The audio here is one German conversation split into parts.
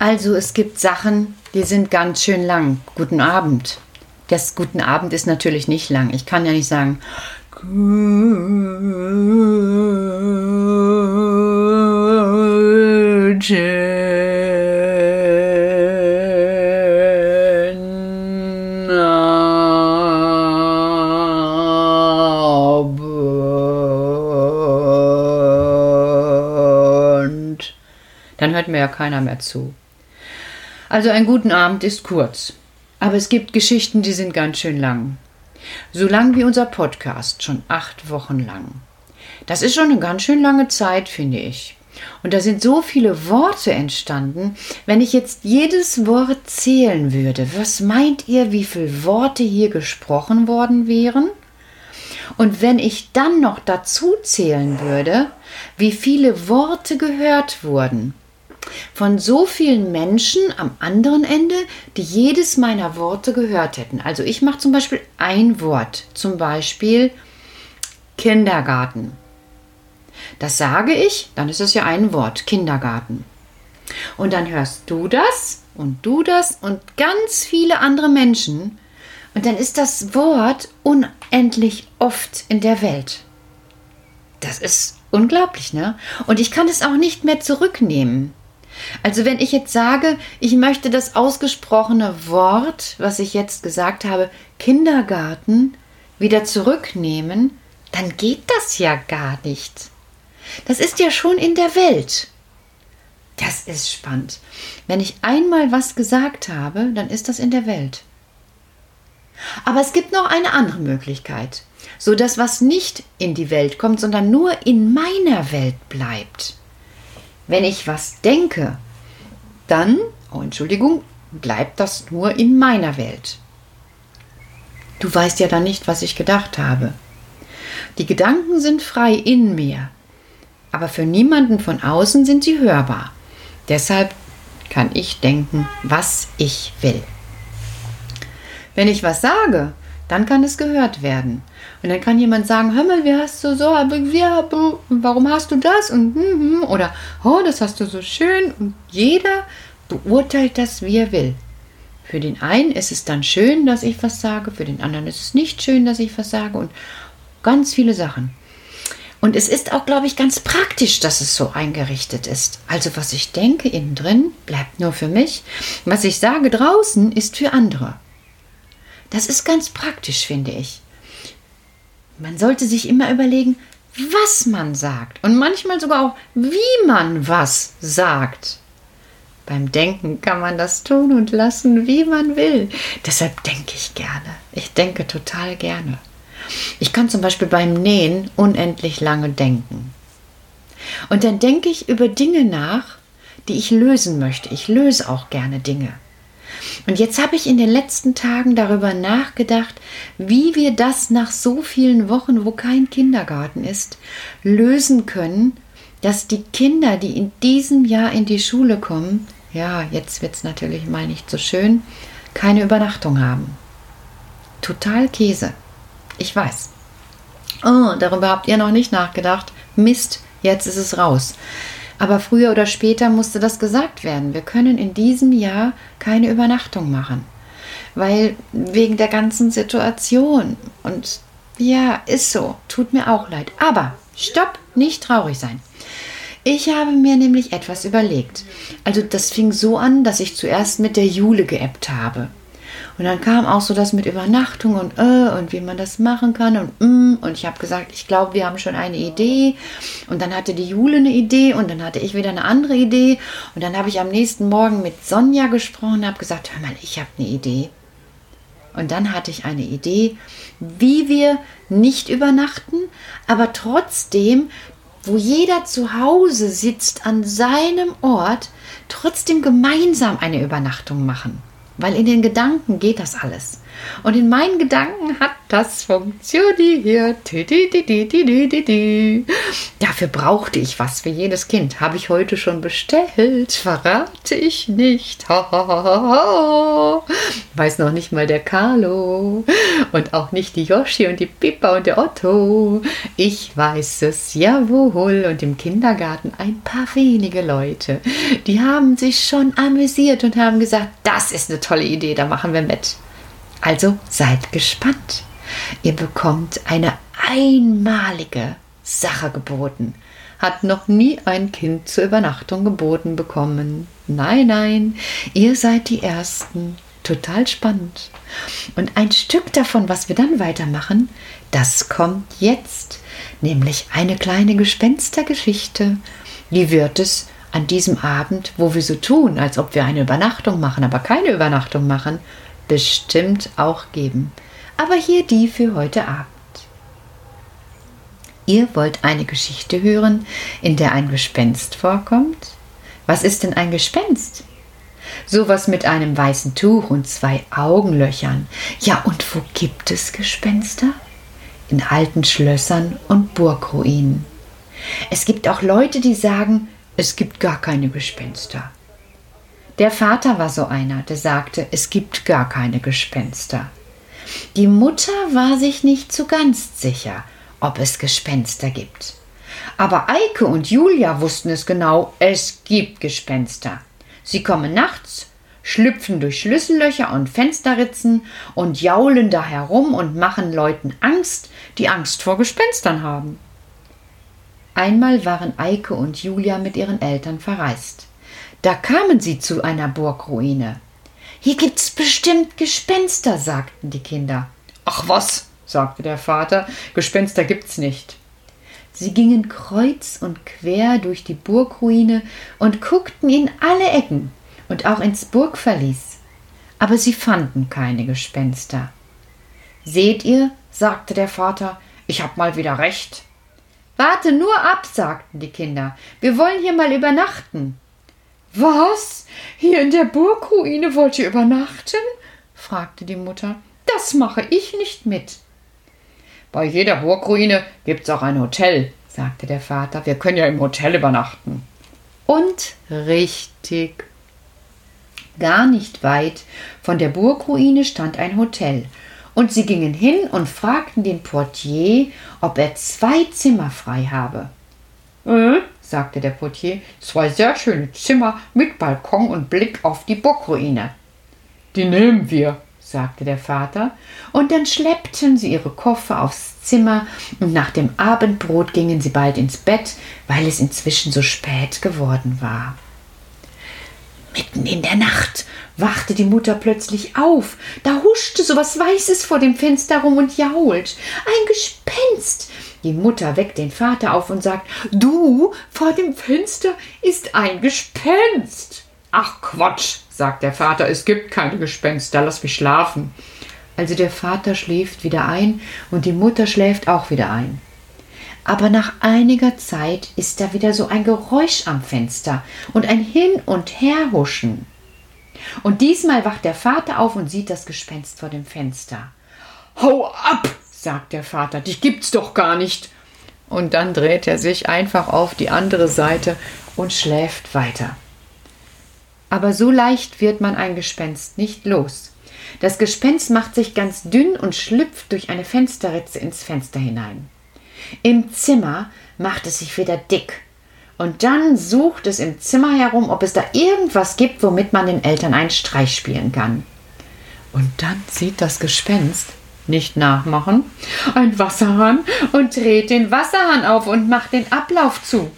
Also es gibt Sachen, die sind ganz schön lang. Guten Abend. Das Guten Abend ist natürlich nicht lang. Ich kann ja nicht sagen, Guten Abend. Dann hört mir ja keiner mehr zu. Also ein guten Abend ist kurz. Aber es gibt Geschichten, die sind ganz schön lang. So lang wie unser Podcast, schon acht Wochen lang. Das ist schon eine ganz schön lange Zeit, finde ich. Und da sind so viele Worte entstanden. Wenn ich jetzt jedes Wort zählen würde, was meint ihr, wie viele Worte hier gesprochen worden wären? Und wenn ich dann noch dazu zählen würde, wie viele Worte gehört wurden, von so vielen Menschen am anderen Ende, die jedes meiner Worte gehört hätten. Also ich mache zum Beispiel ein Wort, zum Beispiel Kindergarten. Das sage ich, dann ist es ja ein Wort, Kindergarten. Und dann hörst du das und du das und ganz viele andere Menschen. Und dann ist das Wort unendlich oft in der Welt. Das ist unglaublich, ne? Und ich kann es auch nicht mehr zurücknehmen. Also wenn ich jetzt sage, ich möchte das ausgesprochene Wort, was ich jetzt gesagt habe, Kindergarten, wieder zurücknehmen, dann geht das ja gar nicht. Das ist ja schon in der Welt. Das ist spannend. Wenn ich einmal was gesagt habe, dann ist das in der Welt. Aber es gibt noch eine andere Möglichkeit, so dass was nicht in die Welt kommt, sondern nur in meiner Welt bleibt. Wenn ich was denke, dann, oh Entschuldigung, bleibt das nur in meiner Welt. Du weißt ja dann nicht, was ich gedacht habe. Die Gedanken sind frei in mir, aber für niemanden von außen sind sie hörbar. Deshalb kann ich denken, was ich will. Wenn ich was sage, dann kann es gehört werden. Und dann kann jemand sagen, hör mal, wie hast du so, warum hast du das? Und, hm, hm, oder, oh, das hast du so schön. Und jeder beurteilt das, wie er will. Für den einen ist es dann schön, dass ich was sage, für den anderen ist es nicht schön, dass ich was sage und ganz viele Sachen. Und es ist auch, glaube ich, ganz praktisch, dass es so eingerichtet ist. Also was ich denke innen drin, bleibt nur für mich. Was ich sage draußen, ist für andere. Das ist ganz praktisch, finde ich. Man sollte sich immer überlegen, was man sagt und manchmal sogar auch, wie man was sagt. Beim Denken kann man das tun und lassen, wie man will. Deshalb denke ich gerne. Ich denke total gerne. Ich kann zum Beispiel beim Nähen unendlich lange denken. Und dann denke ich über Dinge nach, die ich lösen möchte. Ich löse auch gerne Dinge. Und jetzt habe ich in den letzten Tagen darüber nachgedacht, wie wir das nach so vielen Wochen, wo kein Kindergarten ist, lösen können, dass die Kinder, die in diesem Jahr in die Schule kommen, ja, jetzt wird es natürlich mal nicht so schön, keine Übernachtung haben. Total Käse. Ich weiß. Oh, darüber habt ihr noch nicht nachgedacht. Mist, jetzt ist es raus. Aber früher oder später musste das gesagt werden. Wir können in diesem Jahr keine Übernachtung machen. Weil wegen der ganzen Situation. Und ja, ist so. Tut mir auch leid. Aber stopp, nicht traurig sein. Ich habe mir nämlich etwas überlegt. Also das fing so an, dass ich zuerst mit der Jule geappt habe. Und dann kam auch so das mit Übernachtung und äh, und wie man das machen kann und mm, und ich habe gesagt, ich glaube, wir haben schon eine Idee. Und dann hatte die Jule eine Idee und dann hatte ich wieder eine andere Idee. Und dann habe ich am nächsten Morgen mit Sonja gesprochen und habe gesagt, hör mal, ich habe eine Idee. Und dann hatte ich eine Idee, wie wir nicht übernachten, aber trotzdem, wo jeder zu Hause sitzt an seinem Ort, trotzdem gemeinsam eine Übernachtung machen. Weil in den Gedanken geht das alles. Und in meinen Gedanken hat das funktioniert. Dafür brauchte ich was für jedes Kind. Habe ich heute schon bestellt. Verrate ich nicht. Weiß noch nicht mal der Carlo. Und auch nicht die Yoshi und die Pippa und der Otto. Ich weiß es, jawohl. Und im Kindergarten ein paar wenige Leute. Die haben sich schon amüsiert und haben gesagt, das ist eine tolle Idee, da machen wir mit. Also seid gespannt. Ihr bekommt eine einmalige Sache geboten. Hat noch nie ein Kind zur Übernachtung geboten bekommen. Nein, nein, ihr seid die Ersten. Total spannend. Und ein Stück davon, was wir dann weitermachen, das kommt jetzt, nämlich eine kleine Gespenstergeschichte. Die wird es an diesem Abend, wo wir so tun, als ob wir eine Übernachtung machen, aber keine Übernachtung machen, bestimmt auch geben. Aber hier die für heute Abend. Ihr wollt eine Geschichte hören, in der ein Gespenst vorkommt? Was ist denn ein Gespenst? Sowas mit einem weißen Tuch und zwei Augenlöchern. Ja, und wo gibt es Gespenster? In alten Schlössern und Burgruinen. Es gibt auch Leute, die sagen, es gibt gar keine Gespenster. Der Vater war so einer, der sagte, es gibt gar keine Gespenster. Die Mutter war sich nicht so ganz sicher, ob es Gespenster gibt. Aber Eike und Julia wussten es genau, es gibt Gespenster. Sie kommen nachts, schlüpfen durch Schlüssellöcher und Fensterritzen und jaulen da herum und machen Leuten Angst, die Angst vor Gespenstern haben. Einmal waren Eike und Julia mit ihren Eltern verreist. Da kamen sie zu einer Burgruine. Hier gibt's bestimmt Gespenster, sagten die Kinder. Ach was, sagte der Vater, Gespenster gibt's nicht. Sie gingen kreuz und quer durch die Burgruine und guckten in alle Ecken und auch ins Burgverlies. Aber sie fanden keine Gespenster. Seht ihr, sagte der Vater, ich hab mal wieder recht. Warte nur ab, sagten die Kinder. Wir wollen hier mal übernachten. Was? Hier in der Burgruine wollt ihr übernachten? fragte die Mutter. Das mache ich nicht mit. Bei jeder Burgruine gibt's auch ein Hotel, sagte der Vater. Wir können ja im Hotel übernachten. Und richtig. Gar nicht weit von der Burgruine stand ein Hotel, und sie gingen hin und fragten den Portier, ob er zwei Zimmer frei habe. Äh, sagte der Portier, zwei sehr schöne Zimmer mit Balkon und Blick auf die Burgruine. Die nehmen wir, sagte der Vater, und dann schleppten sie ihre Koffer aufs Zimmer, und nach dem Abendbrot gingen sie bald ins Bett, weil es inzwischen so spät geworden war. Mitten in der Nacht wachte die Mutter plötzlich auf. Da huschte so was Weißes vor dem Fenster rum und jault. Ein Gespenst. Die Mutter weckt den Vater auf und sagt: Du, vor dem Fenster ist ein Gespenst. Ach Quatsch, sagt der Vater, es gibt keine Gespenster, lass mich schlafen. Also der Vater schläft wieder ein und die Mutter schläft auch wieder ein. Aber nach einiger Zeit ist da wieder so ein Geräusch am Fenster und ein Hin- und Herhuschen. Und diesmal wacht der Vater auf und sieht das Gespenst vor dem Fenster. Hau ab, sagt der Vater, dich gibt's doch gar nicht. Und dann dreht er sich einfach auf die andere Seite und schläft weiter. Aber so leicht wird man ein Gespenst nicht los. Das Gespenst macht sich ganz dünn und schlüpft durch eine Fensterritze ins Fenster hinein. Im Zimmer macht es sich wieder dick und dann sucht es im Zimmer herum, ob es da irgendwas gibt, womit man den Eltern einen Streich spielen kann. Und dann sieht das Gespenst, nicht nachmachen, ein Wasserhahn und dreht den Wasserhahn auf und macht den Ablauf zu.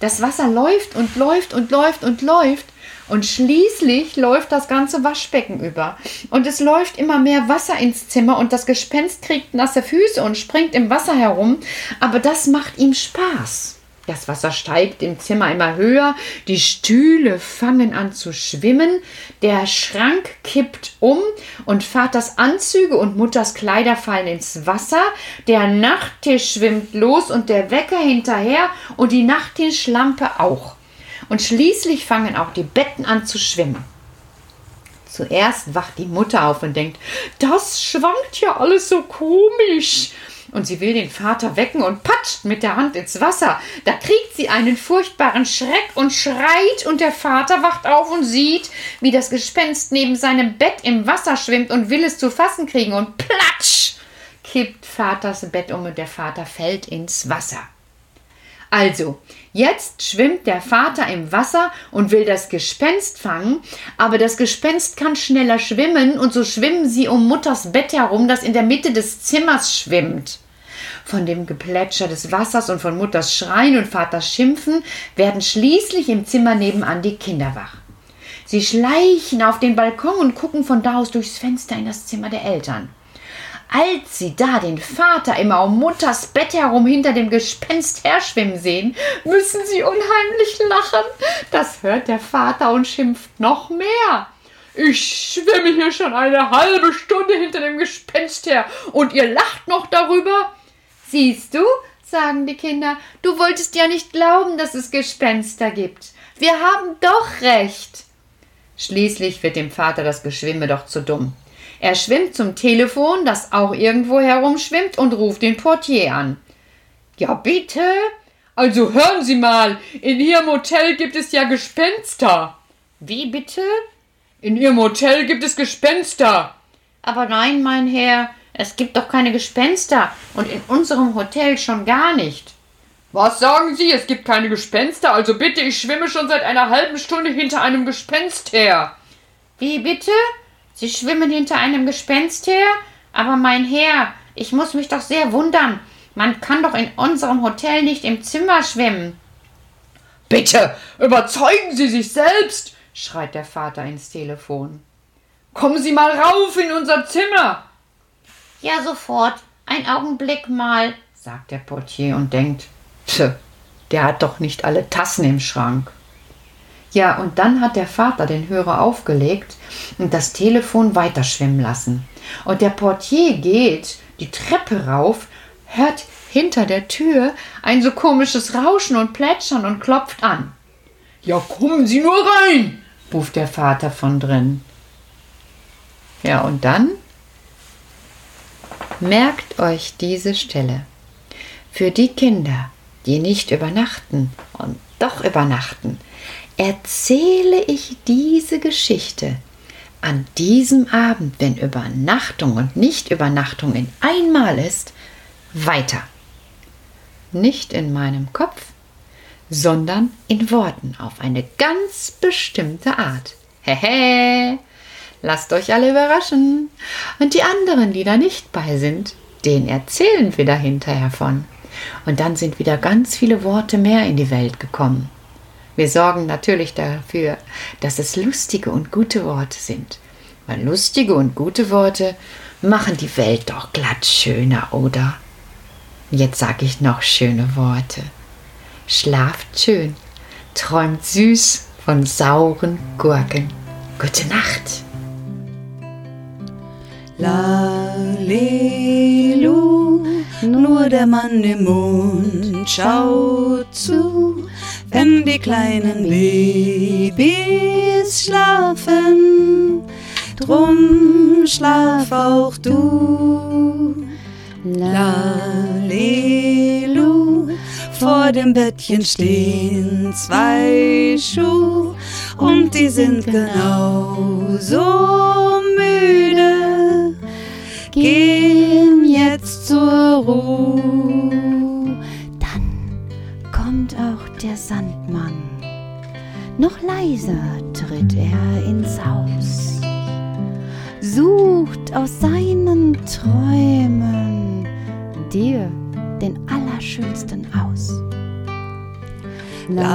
Das Wasser läuft und läuft und läuft und läuft und schließlich läuft das ganze Waschbecken über. Und es läuft immer mehr Wasser ins Zimmer und das Gespenst kriegt nasse Füße und springt im Wasser herum. Aber das macht ihm Spaß. Das Wasser steigt im Zimmer immer höher, die Stühle fangen an zu schwimmen, der Schrank kippt um und Vaters Anzüge und Mutters Kleider fallen ins Wasser, der Nachttisch schwimmt los und der Wecker hinterher und die Nachttischlampe auch. Und schließlich fangen auch die Betten an zu schwimmen. Zuerst wacht die Mutter auf und denkt, das schwankt ja alles so komisch. Und sie will den Vater wecken und patscht mit der Hand ins Wasser. Da kriegt sie einen furchtbaren Schreck und schreit, und der Vater wacht auf und sieht, wie das Gespenst neben seinem Bett im Wasser schwimmt und will es zu fassen kriegen. Und platsch kippt Vaters Bett um und der Vater fällt ins Wasser. Also, jetzt schwimmt der Vater im Wasser und will das Gespenst fangen, aber das Gespenst kann schneller schwimmen und so schwimmen sie um Mutters Bett herum, das in der Mitte des Zimmers schwimmt. Von dem Geplätscher des Wassers und von Mutters Schreien und Vaters Schimpfen werden schließlich im Zimmer nebenan die Kinder wach. Sie schleichen auf den Balkon und gucken von da aus durchs Fenster in das Zimmer der Eltern. Als sie da den Vater immer um Mutters Bett herum hinter dem Gespenst herschwimmen sehen, müssen sie unheimlich lachen. Das hört der Vater und schimpft noch mehr. Ich schwimme hier schon eine halbe Stunde hinter dem Gespenst her und ihr lacht noch darüber. Siehst du, sagen die Kinder, du wolltest ja nicht glauben, dass es Gespenster gibt. Wir haben doch recht. Schließlich wird dem Vater das Geschwimme doch zu dumm. Er schwimmt zum Telefon, das auch irgendwo herumschwimmt, und ruft den Portier an. Ja, bitte? Also hören Sie mal, in Ihrem Hotel gibt es ja Gespenster. Wie bitte? In Ihrem Hotel gibt es Gespenster. Aber nein, mein Herr, es gibt doch keine Gespenster und in unserem Hotel schon gar nicht. Was sagen Sie? Es gibt keine Gespenster, also bitte, ich schwimme schon seit einer halben Stunde hinter einem Gespenst her. Wie bitte? Sie schwimmen hinter einem Gespenst her? Aber mein Herr, ich muss mich doch sehr wundern. Man kann doch in unserem Hotel nicht im Zimmer schwimmen. Bitte, überzeugen Sie sich selbst, schreit der Vater ins Telefon. Kommen Sie mal rauf in unser Zimmer. Ja, sofort. Ein Augenblick mal, sagt der Portier und denkt, Pse, der hat doch nicht alle Tassen im Schrank. Ja, und dann hat der Vater den Hörer aufgelegt und das Telefon weiterschwimmen lassen. Und der Portier geht die Treppe rauf, hört hinter der Tür ein so komisches Rauschen und Plätschern und klopft an. Ja, kommen Sie nur rein, ruft der Vater von drin. Ja, und dann merkt euch diese Stelle. Für die Kinder, die nicht übernachten und doch übernachten, erzähle ich diese Geschichte an diesem Abend, wenn Übernachtung und Nichtübernachtung in einmal ist, weiter. Nicht in meinem Kopf, sondern in Worten auf eine ganz bestimmte Art. Hehe! Lasst euch alle überraschen. Und die anderen, die da nicht bei sind, den erzählen wir dahinterher von. Und dann sind wieder ganz viele Worte mehr in die Welt gekommen. Wir sorgen natürlich dafür, dass es lustige und gute Worte sind. Weil lustige und gute Worte machen die Welt doch glatt schöner, oder? Jetzt sage ich noch schöne Worte. Schlaft schön, träumt süß von sauren Gurken. Gute Nacht. Lalelu, nur der Mann im Mond schaut zu, wenn die kleinen Babys schlafen. Drum schlaf auch du. Lalelu, vor dem Bettchen stehen zwei Schuhe und die sind genauso müde, gehen Noch leiser tritt er ins Haus, sucht aus seinen Träumen dir den Allerschönsten aus. Lalelu,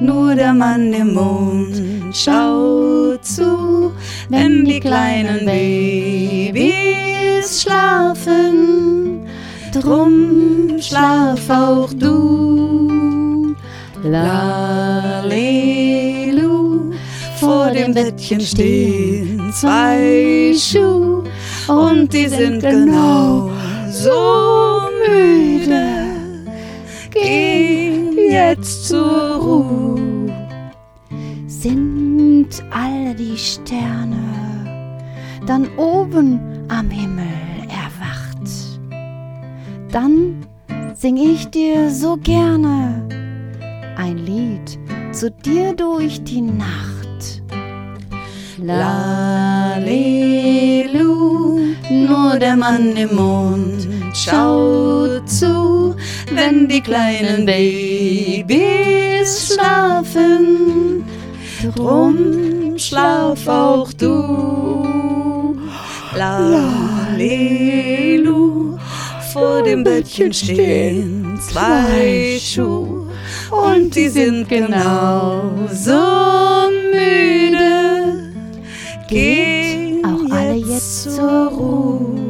nur der Mann im Mond schaut zu, wenn die kleinen Babys schlafen. Drum schlaf auch du. Lalelu, vor dem Bettchen stehen zwei Schuhe und die sind genau so müde geh jetzt zur Ruhe. sind alle die Sterne dann oben am Himmel erwacht. Dann sing ich dir so gerne ein Lied zu dir durch die Nacht. Lalelu, nur der Mann im Mond schaut zu, wenn die kleinen Babys schlafen. Drum schlaf auch du. Lalelu, vor dem Bettchen stehen zwei Schuhe und, die sind genauso müde. Gehen auch alle jetzt zur Ruhe.